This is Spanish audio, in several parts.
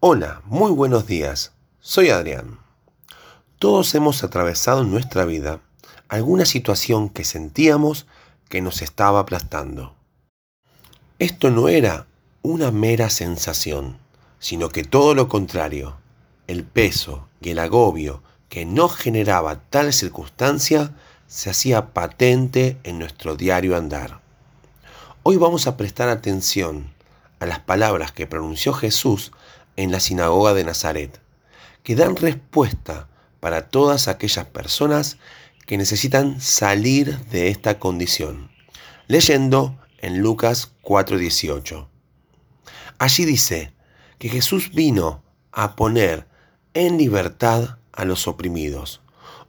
Hola, muy buenos días. Soy Adrián. Todos hemos atravesado en nuestra vida alguna situación que sentíamos que nos estaba aplastando. Esto no era una mera sensación, sino que todo lo contrario, el peso y el agobio que no generaba tal circunstancia se hacía patente en nuestro diario andar. Hoy vamos a prestar atención a las palabras que pronunció Jesús en la sinagoga de Nazaret, que dan respuesta para todas aquellas personas que necesitan salir de esta condición. Leyendo en Lucas 4:18. Allí dice que Jesús vino a poner en libertad a los oprimidos,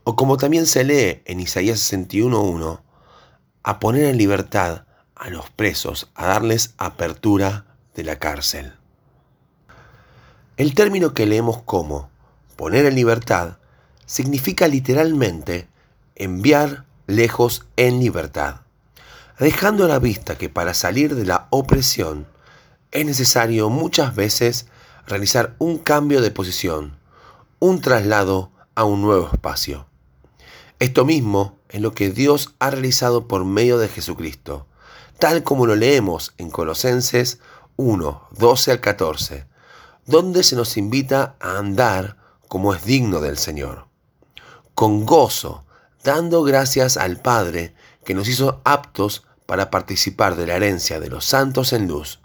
o como también se lee en Isaías 61:1, a poner en libertad a los presos, a darles apertura de la cárcel. El término que leemos como poner en libertad significa literalmente enviar lejos en libertad, dejando a la vista que para salir de la opresión es necesario muchas veces realizar un cambio de posición, un traslado a un nuevo espacio. Esto mismo es lo que Dios ha realizado por medio de Jesucristo, tal como lo leemos en Colosenses 1, 12 al 14, donde se nos invita a andar como es digno del Señor, con gozo, dando gracias al Padre que nos hizo aptos para participar de la herencia de los santos en luz,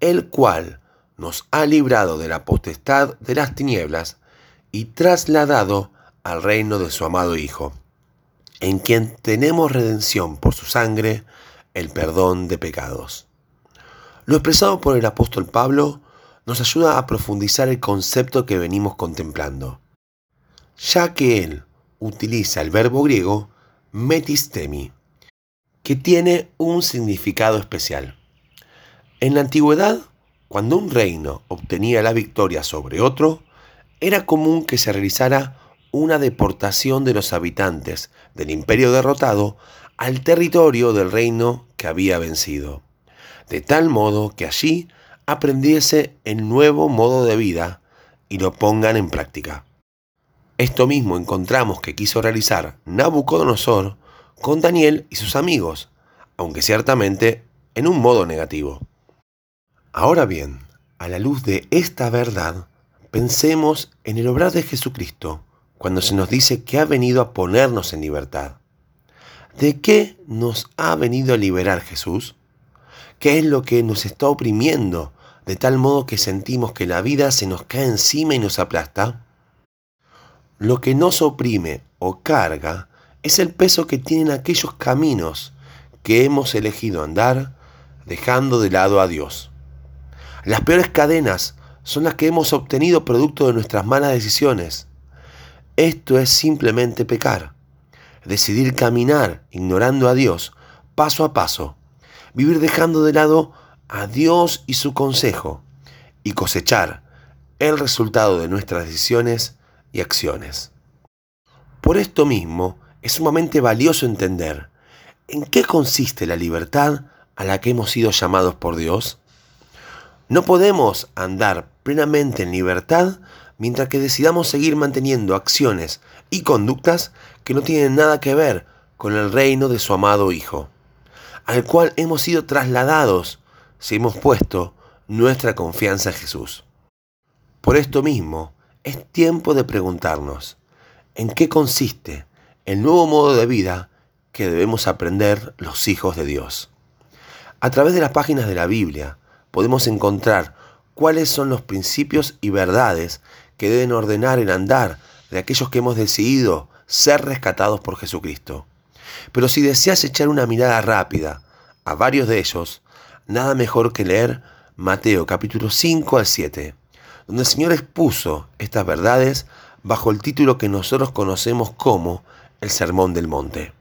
el cual nos ha librado de la potestad de las tinieblas y trasladado al reino de su amado Hijo, en quien tenemos redención por su sangre, el perdón de pecados. Lo expresado por el apóstol Pablo nos ayuda a profundizar el concepto que venimos contemplando, ya que él utiliza el verbo griego metistemi, que tiene un significado especial. En la antigüedad, cuando un reino obtenía la victoria sobre otro, era común que se realizara una deportación de los habitantes del imperio derrotado al territorio del reino que había vencido, de tal modo que allí aprendiese el nuevo modo de vida y lo pongan en práctica. Esto mismo encontramos que quiso realizar Nabucodonosor con Daniel y sus amigos, aunque ciertamente en un modo negativo. Ahora bien, a la luz de esta verdad, pensemos en el obrar de Jesucristo cuando se nos dice que ha venido a ponernos en libertad. ¿De qué nos ha venido a liberar Jesús? ¿Qué es lo que nos está oprimiendo de tal modo que sentimos que la vida se nos cae encima y nos aplasta? Lo que nos oprime o carga es el peso que tienen aquellos caminos que hemos elegido andar dejando de lado a Dios. Las peores cadenas son las que hemos obtenido producto de nuestras malas decisiones. Esto es simplemente pecar, decidir caminar ignorando a Dios paso a paso, vivir dejando de lado a Dios y su consejo y cosechar el resultado de nuestras decisiones y acciones. Por esto mismo, es sumamente valioso entender en qué consiste la libertad a la que hemos sido llamados por Dios. No podemos andar plenamente en libertad mientras que decidamos seguir manteniendo acciones y conductas que no tienen nada que ver con el reino de su amado Hijo, al cual hemos sido trasladados si hemos puesto nuestra confianza en Jesús. Por esto mismo, es tiempo de preguntarnos en qué consiste el nuevo modo de vida que debemos aprender los hijos de Dios. A través de las páginas de la Biblia podemos encontrar cuáles son los principios y verdades que deben ordenar el andar de aquellos que hemos decidido ser rescatados por Jesucristo. Pero si deseas echar una mirada rápida a varios de ellos, nada mejor que leer Mateo capítulo 5 al 7 donde el Señor expuso estas verdades bajo el título que nosotros conocemos como el Sermón del Monte.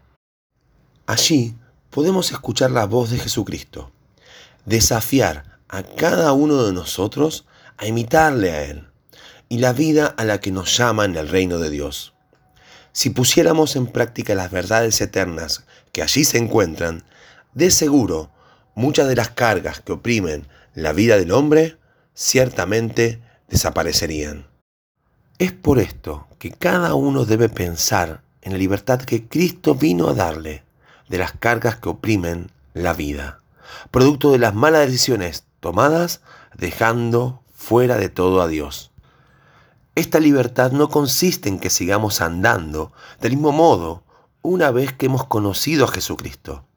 Allí podemos escuchar la voz de Jesucristo, desafiar a cada uno de nosotros a imitarle a Él y la vida a la que nos llama en el reino de Dios. Si pusiéramos en práctica las verdades eternas que allí se encuentran, de seguro muchas de las cargas que oprimen la vida del hombre ciertamente desaparecerían. Es por esto que cada uno debe pensar en la libertad que Cristo vino a darle de las cargas que oprimen la vida, producto de las malas decisiones tomadas dejando fuera de todo a Dios. Esta libertad no consiste en que sigamos andando del mismo modo una vez que hemos conocido a Jesucristo,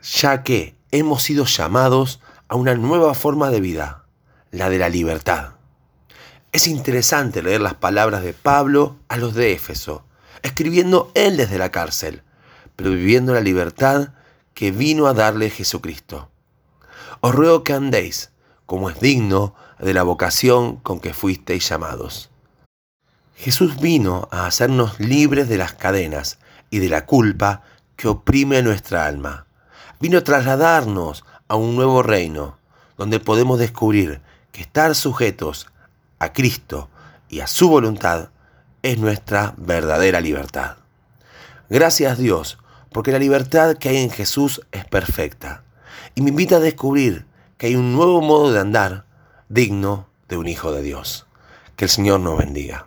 ya que hemos sido llamados a una nueva forma de vida, la de la libertad. Es interesante leer las palabras de Pablo a los de Éfeso, escribiendo él desde la cárcel, pero viviendo la libertad que vino a darle Jesucristo. Os ruego que andéis como es digno de la vocación con que fuisteis llamados. Jesús vino a hacernos libres de las cadenas y de la culpa que oprime nuestra alma. Vino a trasladarnos a un nuevo reino, donde podemos descubrir que estar sujetos a Cristo y a su voluntad es nuestra verdadera libertad. Gracias Dios, porque la libertad que hay en Jesús es perfecta y me invita a descubrir que hay un nuevo modo de andar digno de un hijo de Dios. Que el Señor nos bendiga.